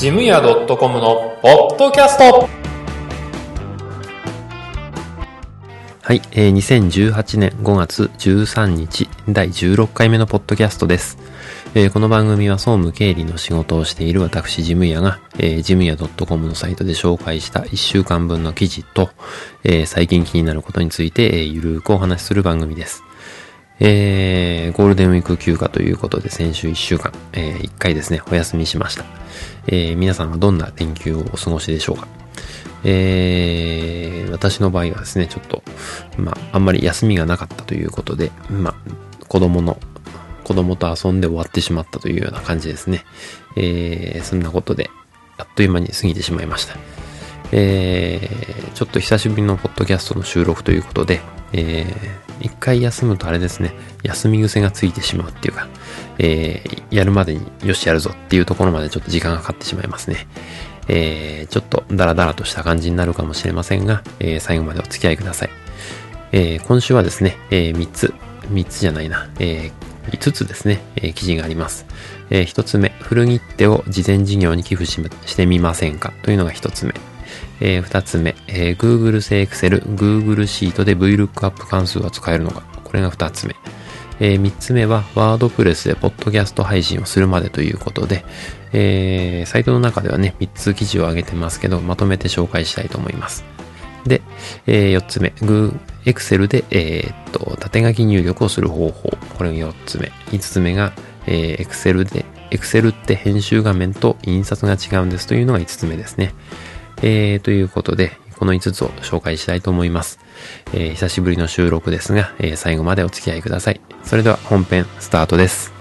ジムヤ .com のポッドキャストはい、えー、2018年5月13日第16回目のポッドキャストです。えーこの番組は総務経理の仕事をしている私ジムヤが、えー、ジムヤ .com のサイトで紹介した1週間分の記事と、えー最近気になることについて、えーゆるくお話しする番組です。えー、ゴールデンウィーク休暇ということで先週1週間、え1回ですね、お休みしました。えー皆さんはどんな連休をお過ごしでしょうかえー私の場合はですね、ちょっと、まあ、あんまり休みがなかったということで、まあ、子供の、子供と遊んで終わってしまったというような感じですね。えーそんなことで、あっという間に過ぎてしまいました。えーちょっと久しぶりのポッドキャストの収録ということで、えー一回休むとあれですね、休み癖がついてしまうっていうか、えーやるまでによしやるぞっていうところまでちょっと時間がかかってしまいますね。えーちょっとダラダラとした感じになるかもしれませんが、えー最後までお付き合いください。えー今週はですね、え3つ、3つじゃないな、え5つですね、えー記事があります。え1つ目、古切手を事前事業に寄付ししてみませんか？というのが1つ目。えー二つ目、えー Google 製 Excel、Google シートで VLOOKUP 関数が使えるのか。これが二つ目。えー三つ目は、ワードプレスでポッドキャスト配信をするまでということで、えーサイトの中ではね、三つ記事を上げてますけど、まとめて紹介したいと思います。で、えー四つ目、Excel で、えーっと、縦書き入力をする方法。これが四つ目。五つ目が、えー Excel で、Excel って編集画面と印刷が違うんですというのが五つ目ですね。えー、ということで、この5つを紹介したいと思います。えー久しぶりの収録ですが、えー最後までお付き合いください。それでは本編スタートです。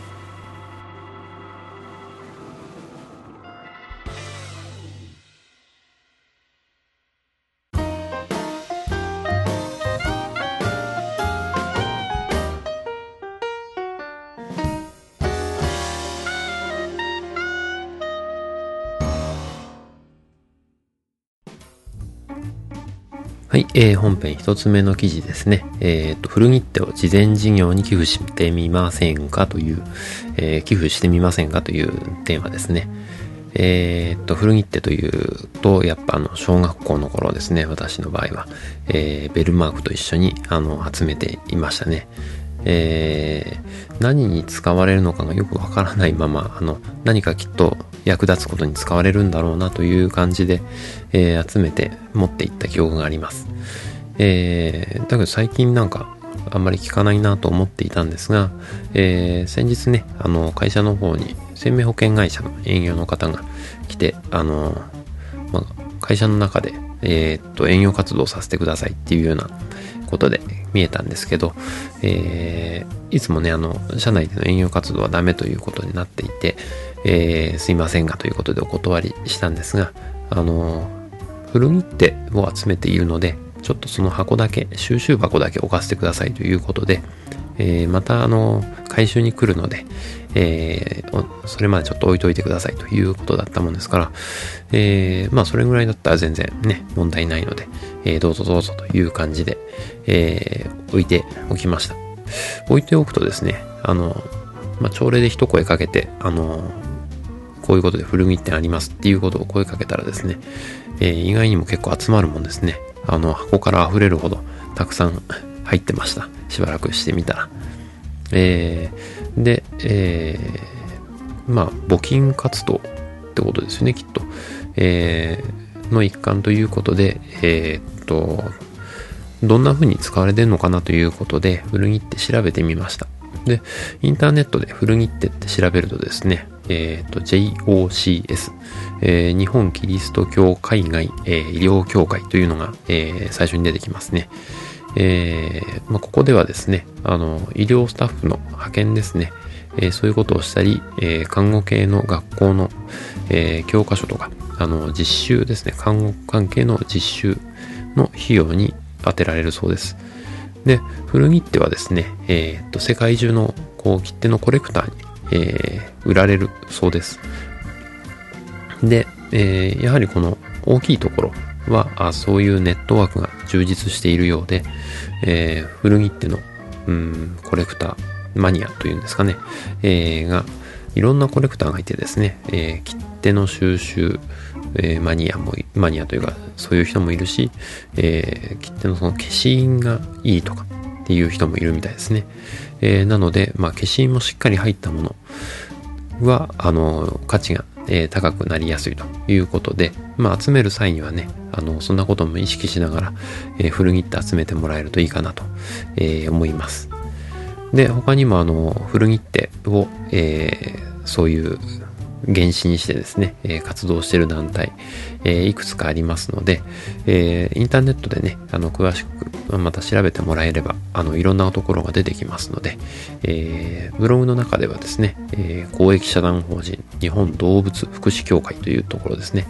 えー本編一つ目の記事ですね。えっ、と、古切手を事前事業に寄付してみませんかという、えー寄付してみませんかというテーマですね。えっ、と、古切手というと、やっぱあの、小学校の頃ですね、私の場合は、えーベルマークと一緒に、あの、集めていましたね。えー何に使われるのかがよくわからないまま、あの、何かきっと役立つことに使われるんだろうなという感じで、えー集めて持っていった記憶があります。えーだけど最近なんか、あんまり聞かないなと思っていたんですが、えー先日ね、あの、会社の方に、生命保険会社の営業の方が来て、あの、まあ、会社の中で、えーっと、営業活動させてくださいっていうようなことで見えたんですけど、えーいつもね、あの、社内での営業活動はダメということになっていて、えーすいませんがということでお断りしたんですが、あの、古切手を集めているので、ちょっとその箱だけ、収集箱だけ置かせてくださいということで、えーまたあの、回収に来るので、えーそれまでちょっと置いといてくださいということだったもんですから、えーまあそれぐらいだったら全然ね、問題ないので、えーどうぞどうぞという感じで、えー置いておきました。置いておくとですね、あの、まあ朝礼で一声かけて、あの、こういうことで古着ってありますっていうことを声かけたらですね、えー意外にも結構集まるもんですね。あの、箱から溢れるほどたくさん入ってました。しばらくしてみたら。えーで、えーまあ、募金活動ってことですよね、きっと。えーの一環ということで、えーっと、どんな風に使われてるのかなということで、古着って調べてみました。で、インターネットで古着ってって調べるとですね、えっ、と、JOCS、えー日本キリスト教海外、えー医療協会というのが、えー最初に出てきますね。えーまあ、ここではですね、あの、医療スタッフの派遣ですね、えーそういうことをしたり、えー看護系の学校の、えー教科書とか、あの、実習ですね、看護関係の実習の費用に当てられるそうです。で、古着手はですね、えーと、世界中のこう切手のコレクターに、えー売られるそうです。で、えーやはりこの大きいところは、あそういうネットワークが充実しているようで、えー古着手の、うん、コレクター、マニアというんですかね、えーが、いろんなコレクターがいてですね、えー、切手の収集、えー、マニアも、マニアというか、そういう人もいるし、えー、切手のその消印がいいとかっていう人もいるみたいですね。えー、なので、まあ、消印もしっかり入ったものは、あの、価値が、えー、高くなりやすいということで、まあ、集める際にはね、あの、そんなことも意識しながら、えー、古着って集めてもらえるといいかなと、えー、思います。で、他にもあの、古着ってを、えー、そういう原資にしてですね、え活動している団体、えいくつかありますので、えインターネットでね、あの、詳しくまた調べてもらえれば、あの、いろんなところが出てきますので、えブログの中ではですね、え公益社団法人日本動物福祉協会というところですね、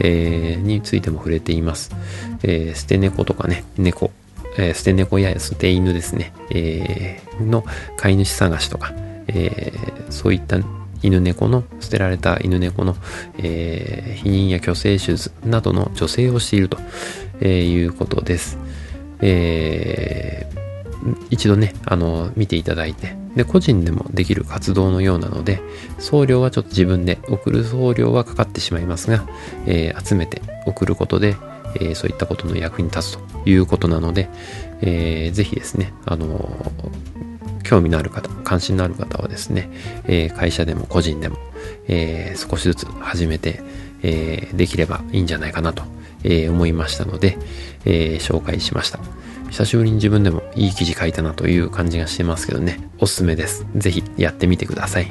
えについても触れています。え捨て猫とかね、猫、え捨て猫や捨て犬ですね、えの飼い主探しとか、えそういった犬猫の、捨てられた犬猫の、えー、避妊や虚勢手術などの助成をしていると、いうことです。えー、一度ね、あの、見ていただいて、で、個人でもできる活動のようなので、送料はちょっと自分で送る送料はかかってしまいますが、えー、集めて送ることで、えー、そういったことの役に立つということなので、えー、ぜひですね、あの興味のある方、関心のある方はですね、えー、会社でも個人でも、えー、少しずつ始めて、えー、できればいいんじゃないかなと、え思いましたので、え紹介しました。久しぶりに自分でもいい記事書いたなという感じがしてますけどね、おすすめです。ぜひやってみてください。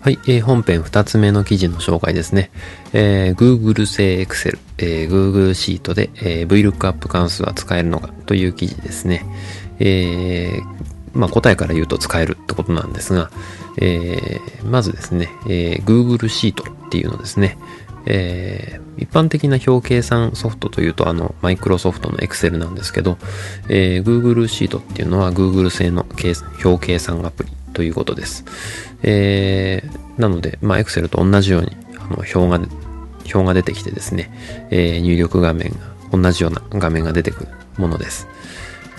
はい、えー、本編2つ目の記事の紹介ですね。えー、Google 製 Excel、えー、Google シートで、えー、VLOOKUP 関数は使えるのかという記事ですね。えー、まあ、答えから言うと使えるってことなんですが、えー、まずですね、えー、Google シートっていうのですね、えー、一般的な表計算ソフトというとあのマイクロソフトの Excel なんですけど、えー、Google シートっていうのは Google 製の表計算アプリということです。えー、なので、まあ、Excel と同じようにあの表が表が出てきてですね、え、入力画面が同じような画面が出てくるものです。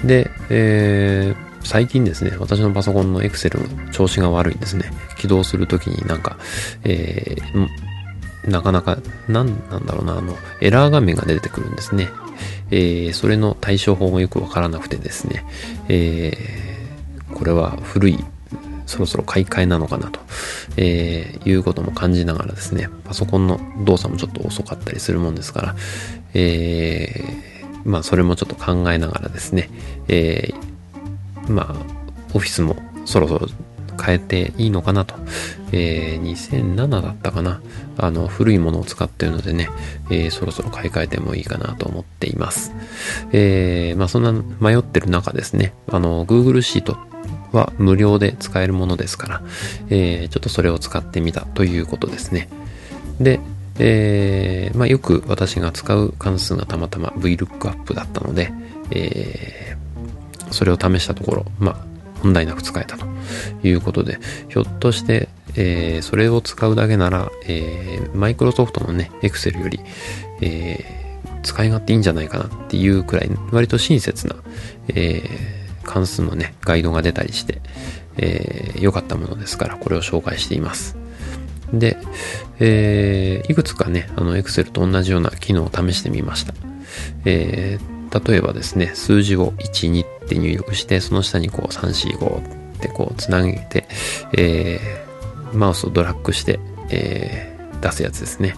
で、えー、最近ですね、私のパソコンの Excel の調子が悪いんですね。起動するときになんか、えー、なかなか、なんなんだろうな、あの、エラー画面が出てくるんですね。えー、それの対処法もよくわからなくてですね、えー、これは古い、そろそろ買い替えなのかなと、えー、いうことも感じながらですね、パソコンの動作もちょっと遅かったりするもんですから、えー、まあそれもちょっと考えながらですね、えー、まあ、オフィスもそろそろ変えていいのかなと。えー、2007だったかな。あの、古いものを使ってるのでね、えー、そろそろ買い替えてもいいかなと思っています。えー、まあそんな迷ってる中ですね、あの、Google シートは無料で使えるものですから、えー、ちょっとそれを使ってみたということですね。で、えー、まあよく私が使う関数がたまたま VLOOKUP だったので、えー、それを試したところ、まあ、問題なく使えたということで、ひょっとして、えー、それを使うだけなら、えー、マイクロソフトのね、エクセルより、えー、使い勝手いいんじゃないかなっていうくらい、割と親切な、えー、関数のね、ガイドが出たりして、えー、良かったものですから、これを紹介しています。で、え、いくつかね、あの、エクセルと同じような機能を試してみました。えー、例えばですね、数字を1、2って入力して、その下にこう345ってこうつなげて、えー、マウスをドラッグして、えー、出すやつですね。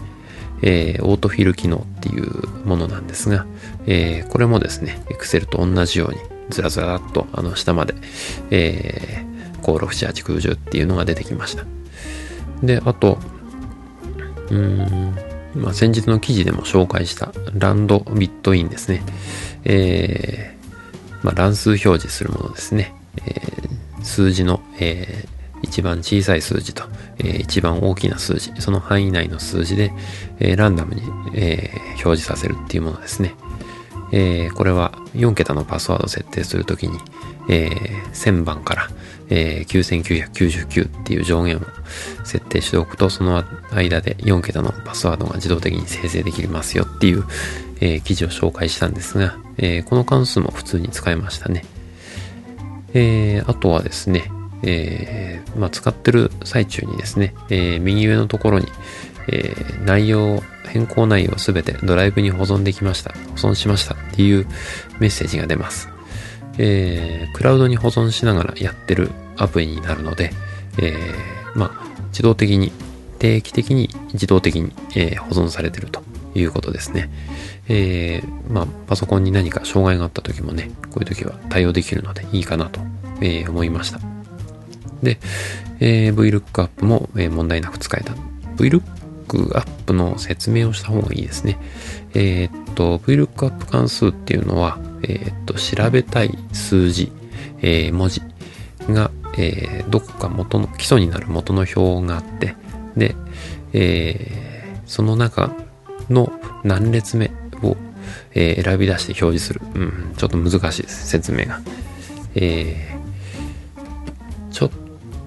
えー、オートフィル機能っていうものなんですが、えー、これもですね、Excel と同じようにずらずらっとあの下まで、えー、高678空10っていうのが出てきました。で、あと、うーん、まあ、先日の記事でも紹介したランドビットインですね。えー、まあ、乱数表示するものですね。えー、数字の、えー、一番小さい数字と、えー、一番大きな数字、その範囲内の数字で、えー、ランダムに、えー、表示させるっていうものですね。えー、これは4桁のパスワードを設定するときに、えー、1000番から、えー、9999っていう上限を設定しておくと、その間で4桁のパスワードが自動的に生成できますよっていう、えー、記事を紹介したんですが、えー、この関数も普通に使えましたね。えー、あとはですね、えー、まあ、使ってる最中にですね、えー、右上のところに、えー、内容、変更内容すべてドライブに保存できました、保存しましたっていうメッセージが出ます。えー、クラウドに保存しながらやってるアプリになるので、えー、まあ、自動的に、定期的に自動的に、えー、保存されてるということですね。えー、まあ、パソコンに何か障害があった時もね、こういう時は対応できるのでいいかなと、えー、思いました。で、えー、VLOOKUP も、えー、問題なく使えた。VLOOKUP の説明をした方がいいですね。えー、っと、VLOOKUP 関数っていうのは、えー、っと、調べたい数字、えー、文字が、えー、どこか元の、基礎になる元の表があって、で、えー、その中の何列目を、えー、選び出して表示する。うん、ちょっと難しいです、説明が。えー、ちょっ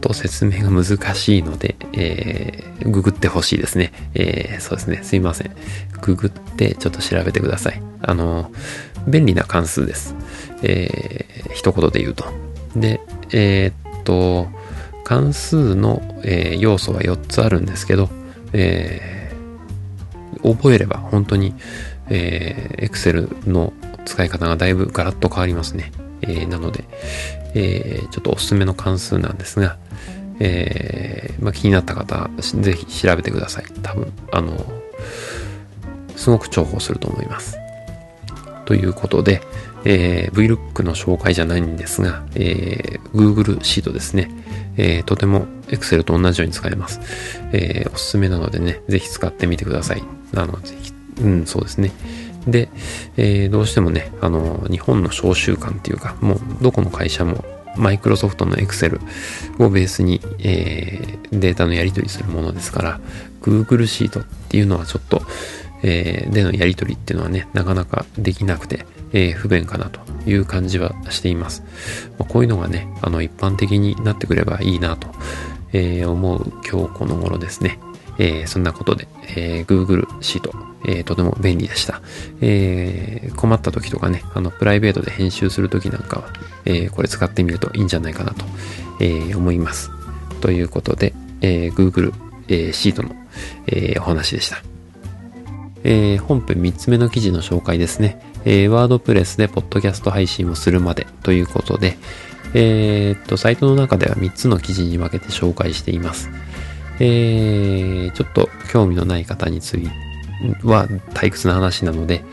と説明が難しいので、えー、ググってほしいですね。えー、そうですね。すいません。ググってちょっと調べてください。あの、便利な関数です。えー、一言で言うと。で、えー、っと、関数の、えー、要素は4つあるんですけど、えー、覚えれば本当に、えー、Excel の使い方がだいぶガラッと変わりますね。えー、なので、えー、ちょっとおすすめの関数なんですが、えー、まあ、気になった方、ぜひ調べてください。多分、あの、すごく重宝すると思います。ということで、えー、Vlook の紹介じゃないんですが、えー、Google シートですね。えー、とても Excel と同じように使えます。えー、おすすめなのでね、ぜひ使ってみてください。あの、ぜひ、うん、そうですね。で、えー、どうしてもね、あの、日本の商習慣っていうか、もうどこの会社もマイクロソフトの Excel をベースに、えー、データのやり取りするものですから、Google シートっていうのはちょっと、えー、でのやり取りっていうのはね、なかなかできなくて、えー、不便かなという感じはしています。まあ、こういうのがね、あの、一般的になってくればいいなと、えー、思う今日この頃ですね。えー、そんなことで、えー、Google シート、えー、とても便利でした。えー、困った時とかね、あの、プライベートで編集する時なんかは、えー、これ使ってみるといいんじゃないかなと、えー、思います。ということで、えー、Google、えー、シートの、えー、お話でした。えー、本編3つ目の記事の紹介ですね。えー、ワードプレスでポッドキャスト配信をするまでということで、えー、っと、サイトの中では3つの記事に分けて紹介しています。えー、ちょっと興味のない方については退屈な話なので、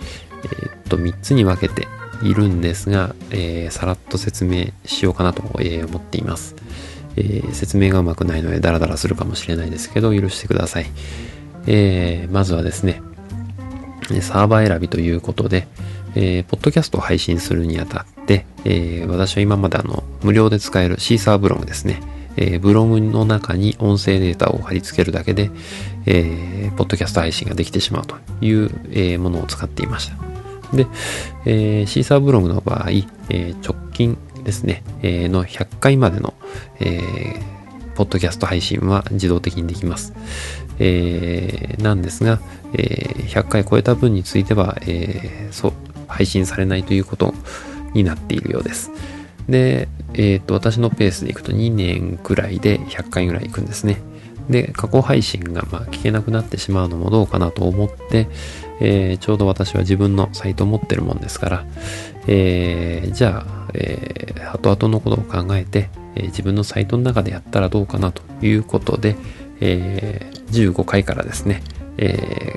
えー、っと、3つに分けているんですが、えー、さらっと説明しようかなと、え、思っています。え、説明がうまくないのでダラダラするかもしれないですけど、許してください。え、まずはですね、サーバー選びということで、えー、ポッドキャストを配信するにあたって、えー、私は今まであの、無料で使えるシーサーブログですね。えー、ブログの中に音声データを貼り付けるだけで、えー、ポッドキャスト配信ができてしまうという、えー、ものを使っていました。で、えー、シーサーブログの場合、えー、直近ですね、えー、の100回までの、えー、ポッドキャスト配信は自動的にできます。えー、なんですが、えー、100回超えた分については、えー、そう、配信されないということになっているようです。で、えっ、ー、と、私のペースでいくと2年くらいで100回ぐらい行くんですね。で、過去配信がまあ聞けなくなってしまうのもどうかなと思って、えー、ちょうど私は自分のサイトを持ってるもんですから、えー、じゃあ、えー、後々のことを考えて、え、自分のサイトの中でやったらどうかなということで、えー、15回からですね、え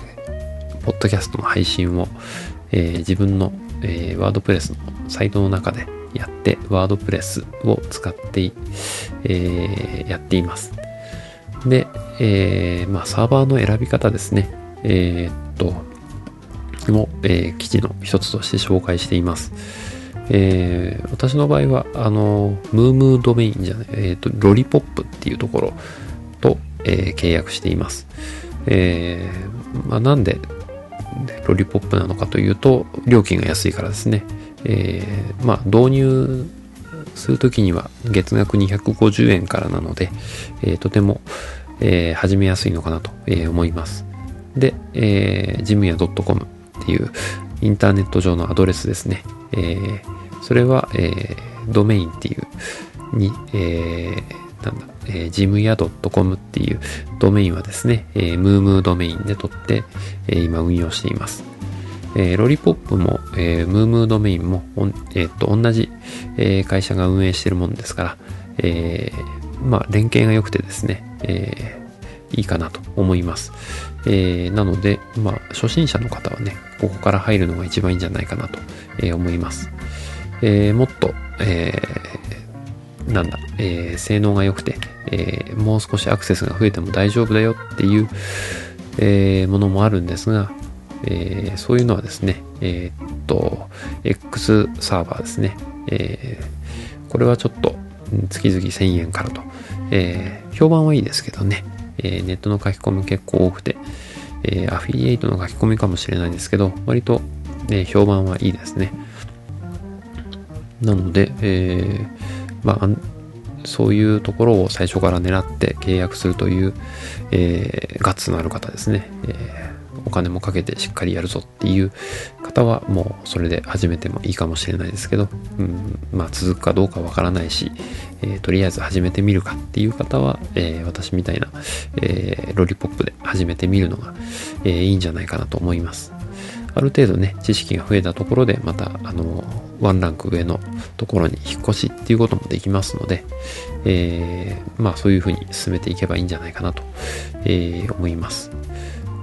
ー、ポッドキャストの配信を、え、自分の、え、ワードプレスのサイトの中でやって、ワードプレスを使って、え、やっています。で、えー、まあ、サーバーの選び方ですね。えー、っと、も、えー、記事の一つとして紹介しています。えー、私の場合は、あの、ムームードメインじゃない、えっ、と、ロリポップっていうところと、えー、契約しています。えー、まあ、なんで、ロリポップなのかというと、料金が安いからですね。えー、まあ、導入するときには月額250円からなので、えー、とても、えー、始めやすいのかなと、え思います。で、えー、ジムヤ .com っていうインターネット上のアドレスですね。えー、それは、えー、ドメインっていうに、えー、なんだ、えー、ジムヤ .com っていうドメインはですね、えー、ムームードメインで取って、えー、今運用しています。えー、ロリポップも、えー、ムームードメインも、えー、っと、同じ、えー、会社が運営しているものですから、えー、まあ、連携が良くてですね、えー、いいかなと思います。えー、なので、まあ、初心者の方はね、ここから入るのが一番いいんじゃないかなと、えー、思います。えー、もっと、えー、なんだ、えー、性能が良くて、えー、もう少しアクセスが増えても大丈夫だよっていう、えー、ものもあるんですが、えー、そういうのはですね、えー、っと、X サーバーですね。えー、これはちょっと月々1000円からと、えー、評判はいいですけどね、え、ネットの書き込み結構多くて、え、アフィリエイトの書き込みかもしれないですけど、割と、ね、評判はいいですね。なので、え、まあ、そういうところを最初から狙って契約するという、えー、ガッツのある方ですね。えーお金もかけてしっかりやるぞっていう方はもうそれで始めてもいいかもしれないですけど、うん、まあ続くかどうかわからないし、えー、とりあえず始めてみるかっていう方は、えー、私みたいな、えー、ロリポップで始めてみるのが、えー、いいんじゃないかなと思います。ある程度ね、知識が増えたところで、また、あの、ワンランク上のところに引っ越しっていうこともできますので、えー、まあそういうふうに進めていけばいいんじゃないかなと、えー、思います。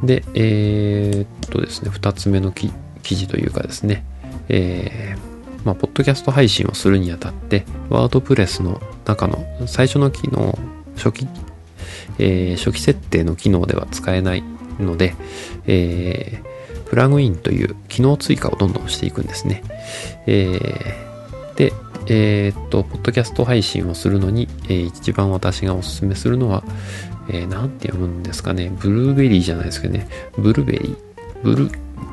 で、えー、っとですね、二つ目の記事というかですね、えー、まあ、ポッドキャスト配信をするにあたって、ワードプレスの中の最初の機能、初期、えー、初期設定の機能では使えないので、えー、プラグインという機能追加をどんどんしていくんですね。えー、で、えー、っと、ポッドキャスト配信をするのに、えー、一番私がおすすめするのは、えー、て読むんですかね。ブルーベリーじゃないですけどね。ブルーベリーブル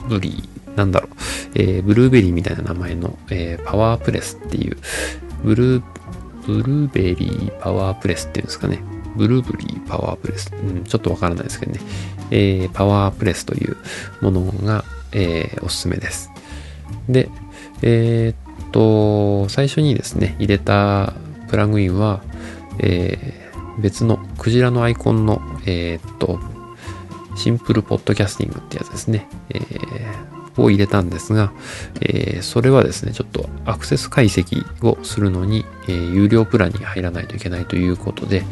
ブリーなんだろう。えー、ブルーベリーみたいな名前の、えー、パワープレスっていう、ブルー、ブルーベリーパワープレスっていうんですかね。ブルーブリーパワープレス。うん、ちょっとわからないですけどね。えー、パワープレスというものが、えー、おすすめです。で、えー、っと、最初にですね、入れたプラグインは、えー、別のクジラのアイコンの、えー、っと、シンプルポッドキャスティングってやつですね。えー、を入れたんですが、えー、それはですね、ちょっとアクセス解析をするのに、えー、有料プランに入らないといけないということで、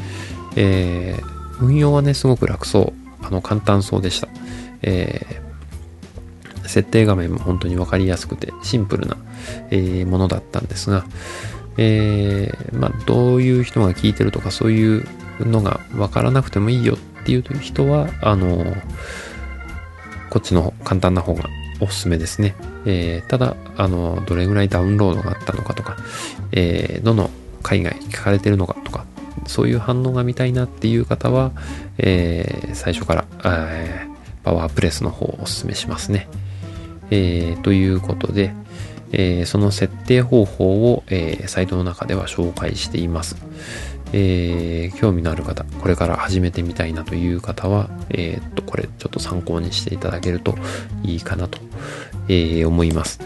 えー、運用はね、すごく楽そう、あの、簡単そうでした。え、設定画面も本当にわかりやすくてシンプルな、え、ものだったんですが、えー、まあ、どういう人が聞いてるとかそういうのが分からなくてもいいよっていう人は、あの、こっちの簡単な方がおすすめですね。えー、ただ、あの、どれぐらいダウンロードがあったのかとか、えー、どの海外聞かれてるのかとか、そういう反応が見たいなっていう方は、えー、最初から、え、パワープレスの方をおすすめしますね。え、ということで、えー、その設定方法を、えー、サイトの中では紹介しています。えー、興味のある方、これから始めてみたいなという方は、えっと、これちょっと参考にしていただけるといいかなと、え思います。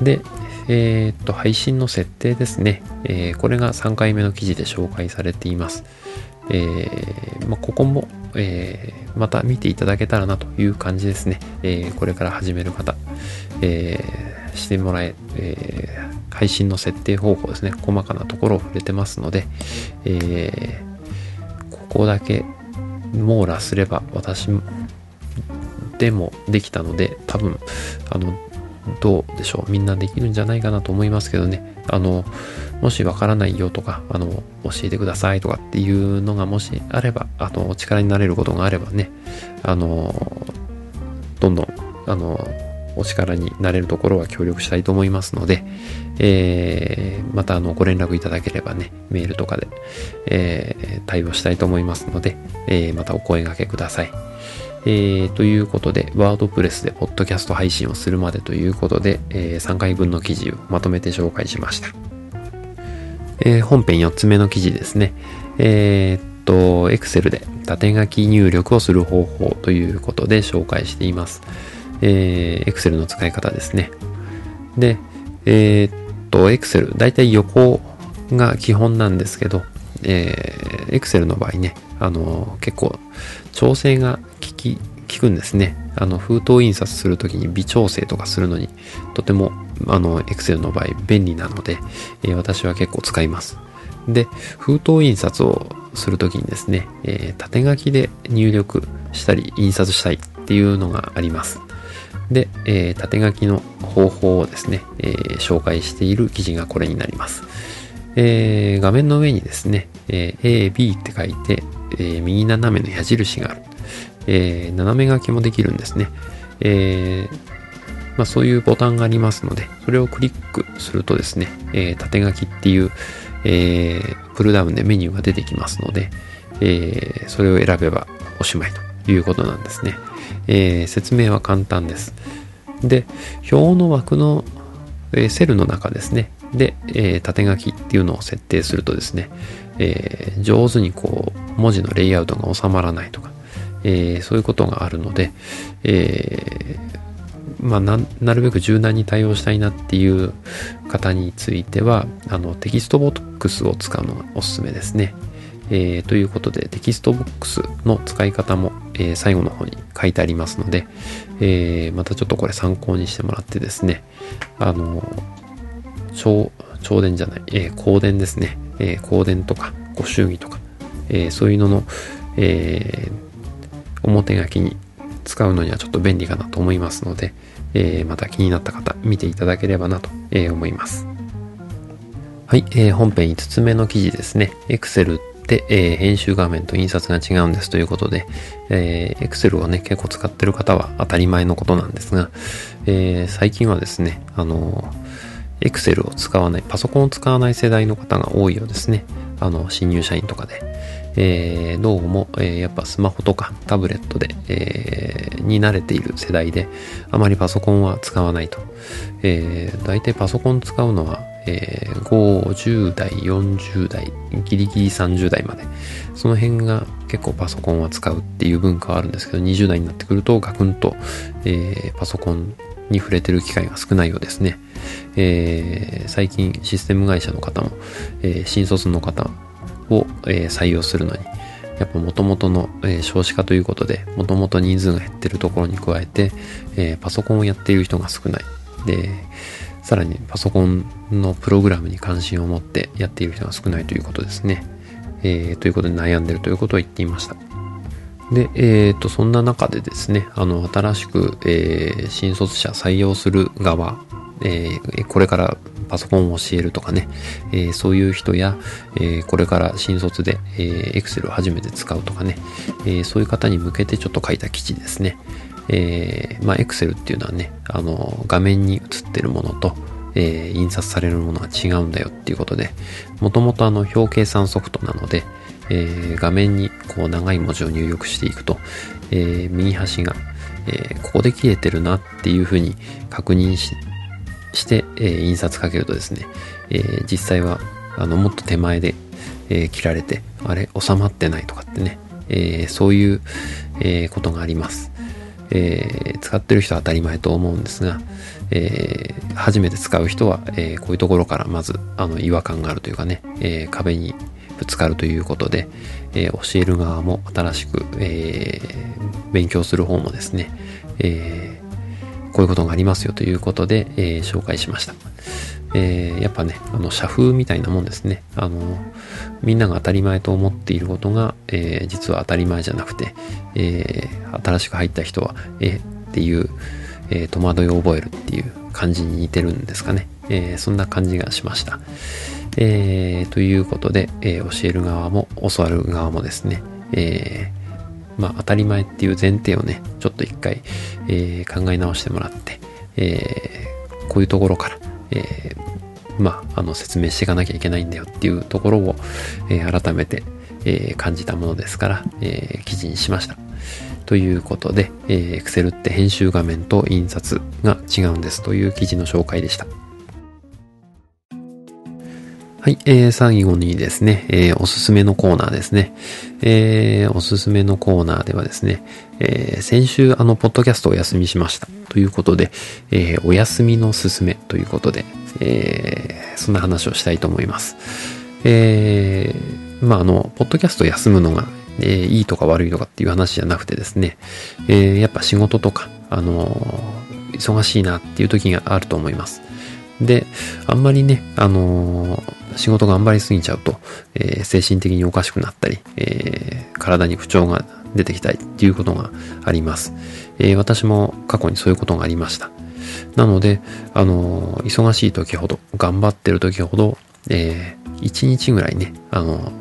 で、えっと、配信の設定ですね。えこれが3回目の記事で紹介されています。えまあ、ここも、えまた見ていただけたらなという感じですね。えこれから始める方、えしてもらえ、え、配信の設定方法ですね、細かなところを触れてますので、え、ここだけ網羅すれば私でもできたので、多分、あの、どうでしょう。みんなできるんじゃないかなと思いますけどね。あの、もしわからないよとか、あの、教えてくださいとかっていうのがもしあれば、あの、力になれることがあればね、あの、どんどん、あの、お力になれるところは協力したいと思いますので、えー、またあのご連絡いただければね、メールとかで、えー、対応したいと思いますので、えー、またお声掛けください。えー、ということで、ワードプレスでポッドキャスト配信をするまでということで、えー、3回分の記事をまとめて紹介しました。えー、本編4つ目の記事ですね。えー、っと、Excel で縦書き入力をする方法ということで紹介しています。えー、Excel の使い方ですね。で、えー、っと、Excel、だいたい横が基本なんですけど、えー、Excel の場合ね、あの、結構調整が効き、効くんですね。あの、封筒印刷するときに微調整とかするのに、とても、あの、Excel の場合便利なので、えー、私は結構使います。で、封筒印刷をするときにですね、えー、縦書きで入力したり、印刷したいっていうのがあります。で、えー、縦書きの方法をですね、えー、紹介している記事がこれになります。えー、画面の上にですね、え A、B って書いて、え右斜めの矢印がある。え斜め書きもできるんですね。えまあ、そういうボタンがありますので、それをクリックするとですね、え縦書きっていう、えプルダウンでメニューが出てきますので、えそれを選べばおしまいということなんですね。え説明は簡単です。で、表の枠の、えセルの中ですね、で、えー、縦書きっていうのを設定するとですね、えー、上手にこう文字のレイアウトが収まらないとか、えー、そういうことがあるので、えまあな、なるべく柔軟に対応したいなっていう方については、あのテキストボックスを使うのがおすすめですね。えー、ということでテキストボックスの使い方も、えー、最後の方に書いてありますので、えー、またちょっとこれ参考にしてもらってですね、あの弔、弔電じゃない、えー、香典ですね。えー、香典とか、ご祝儀とか、えー、そういうのの、えー、表書きに使うのにはちょっと便利かなと思いますので、えー、また気になった方、見ていただければなと、え、思います。はい、えー、本編5つ目の記事ですね。Excel って、えー、編集画面と印刷が違うんですということで、えー、Excel をね、結構使ってる方は当たり前のことなんですが、えー、最近はですね、あの Excel を使わない、パソコンを使わない世代の方が多いようですね。あの、新入社員とかで。えー、どうも、えー、やっぱスマホとかタブレットで、えー、に慣れている世代で、あまりパソコンは使わないと。えー、大体パソコン使うのは、えー、50代、40代、ギリギリ30代まで。その辺が結構パソコンは使うっていう文化はあるんですけど、20代になってくるとガクンと、えー、パソコンに触れてる機会が少ないようですね。えー、最近システム会社の方も、えー、新卒の方を、えー、採用するのに、やっぱ元々の、えー、少子化ということで、元々人数が減ってるところに加えて、えー、パソコンをやっている人が少ない。で、さらにパソコンのプログラムに関心を持ってやっている人が少ないということですね。えー、ということで悩んでるということを言っていました。で、えっ、ー、と、そんな中でですね、あの、新しく、えー、新卒者採用する側えー、これからパソコンを教えるとかね、えー、そういう人や、えー、これから新卒で、えー、Excel を初めて使うとかね、えー、そういう方に向けてちょっと書いた記事ですね。えー、まあ Excel っていうのはね、あの、画面に映ってるものと、えー、印刷されるものは違うんだよっていうことで、もともとあの表計算ソフトなので、えー、画面にこう長い文字を入力していくと、えー、右端が、え、ここで切れてるなっていうふうに確認してして、えー、印刷かけるとですね、えー、実際はあのもっと手前で、え、切られてあれ収まってないとかってね、えそういう、えことがあります、え使ってる人は当たり前と思うんですが、え初めて使う人は、えこういうところからまずあの違和感があるというかね、え壁にぶつかるということで、え教える側も新しく、え勉強する方もですね、えこういうことがありますよということで、えー、紹介しました。えー、やっぱね、あの、社風みたいなもんですね。あの、みんなが当たり前と思っていることが、えー、実は当たり前じゃなくて、えー、新しく入った人は、えっていう、え戸惑いを覚えるっていう感じに似てるんですかね。えそんな感じがしました。えということで、え教える側も教わる側もですね、えーまあ当たり前っていう前提をね、ちょっと一回、えー、考え直してもらって、えー、こういうところから、えー、まあ、あの説明していかなきゃいけないんだよっていうところを、え、改めて、え、感じたものですから、え、記事にしました。ということで、えー、Excel って編集画面と印刷が違うんですという記事の紹介でした。はい、えー、最後にですね、えー、おすすめのコーナーですね。えー、おすすめのコーナーではですね、えー、先週あの、ポッドキャストお休みしました。ということで、えー、お休みのすすめということで、えー、そんな話をしたいと思います。えー、まあ、あの、ポッドキャスト休むのが、えー、いいとか悪いとかっていう話じゃなくてですね、えー、やっぱ仕事とか、あのー、忙しいなっていう時があると思います。で、あんまりね、あのー、仕事頑張りすぎちゃうと、えー、精神的におかしくなったり、えー、体に不調が出てきたりっていうことがあります。えー、私も過去にそういうことがありました。なので、あのー、忙しい時ほど、頑張ってる時ほど、えー、1日ぐらいね、あの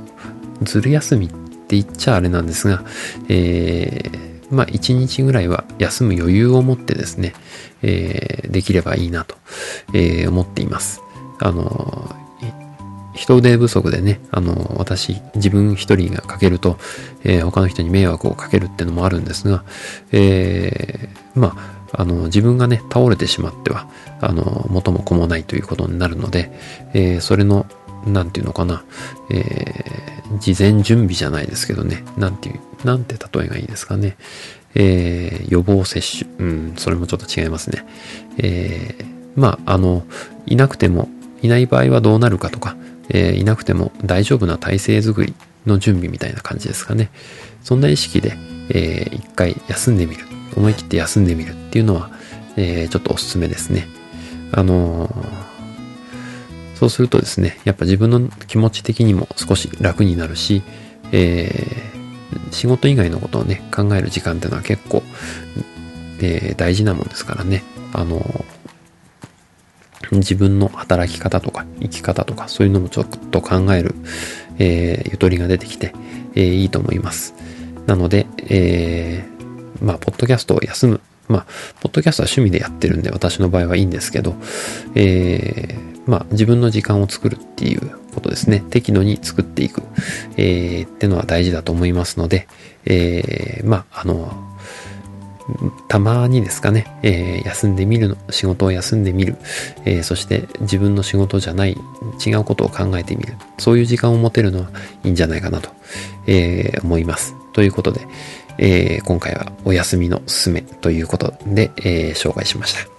ー、ずる休みって言っちゃあれなんですが、えー、まあ1日ぐらいは休む余裕を持ってですね、えー、できればいいなと、えー、思っています。あの人手不足でね、あの、私、自分一人がかけると、えー、他の人に迷惑をかけるってのもあるんですが、えー、まあ、あの、自分がね、倒れてしまっては、あの、元も子もないということになるので、えー、それの、なんていうのかな、えー、事前準備じゃないですけどね、なんていう、なんて例えがいいですかね。えー、予防接種。うん、それもちょっと違いますね。えー、まあ、あの、いなくても、いない場合はどうなるかとか、えー、いなくても大丈夫な体制づくりの準備みたいな感じですかね。そんな意識で、えー、一回休んでみる。思い切って休んでみるっていうのは、えー、ちょっとおすすめですね。あのー、そうするとですね、やっぱ自分の気持ち的にも少し楽になるし、えー、仕事以外のことをね、考える時間っていうのは結構、えー、大事なもんですからね。あのー、自分の働き方とか生き方とかそういうのもちょっと考える、えー、ゆとりが出てきて、えー、いいと思います。なので、えー、まあ、ポッドキャストを休む。まあ、ポッドキャストは趣味でやってるんで私の場合はいいんですけど、え、まあ、自分の時間を作るっていうことですね。適度に作っていく、え、ってのは大事だと思いますので、え、まあ、あの、たまにですかね、えー、休んでみるの、仕事を休んでみる、えー、そして自分の仕事じゃない違うことを考えてみる、そういう時間を持てるのはいいんじゃないかなと、えー、思います。ということで、え今回はお休みのすすめということで、え紹介しました。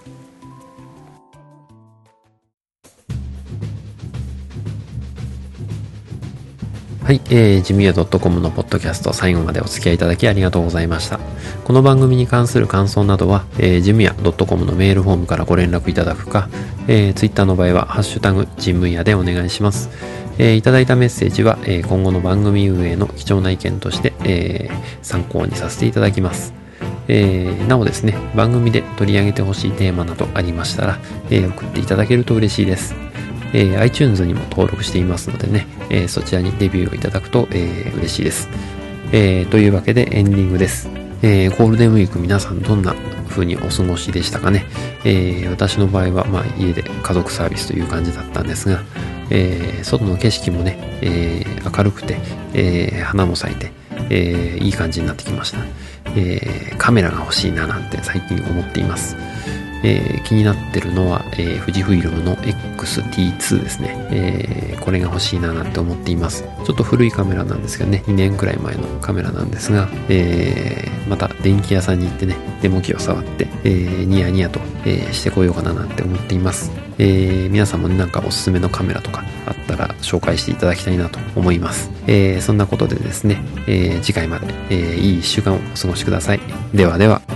はい、えー、ジミヤ .com のポッドキャスト最後までお付き合いいただきありがとうございました。この番組に関する感想などは、えー、ジムヤ .com のメールフォームからご連絡いただくか、えー、ツイッターの場合は、ハッシュタグ、ジムヤでお願いします。えー、いただいたメッセージは、えー、今後の番組運営の貴重な意見として、えー、参考にさせていただきます。えー、なおですね、番組で取り上げてほしいテーマなどありましたら、えー、送っていただけると嬉しいです。えー、iTunes にも登録していますのでね、えー、そちらにレビューをいただくと、えー、嬉しいです。えー、というわけでエンディングです。えー、ゴールデンウィーク皆さんどんな風にお過ごしでしたかね。えー、私の場合は、まあ、家で家族サービスという感じだったんですが、えー、外の景色もね、えー、明るくて、えー、花も咲いて、えー、いい感じになってきました。えー、カメラが欲しいななんて最近思っています。えー、気になってるのは、えー、富士フイルムの XT2 ですね、えー、これが欲しいななんて思っています。ちょっと古いカメラなんですけどね、2年くらい前のカメラなんですが、えー、また電気屋さんに行ってね、デモ機を触って、えー、ニヤニヤと、えー、してこようかななんて思っています。えー、皆さんもね、なんかおすすめのカメラとかあったら紹介していただきたいなと思います。えー、そんなことでですね、えー、次回まで、えー、いい1週間をお過ごしください。ではでは。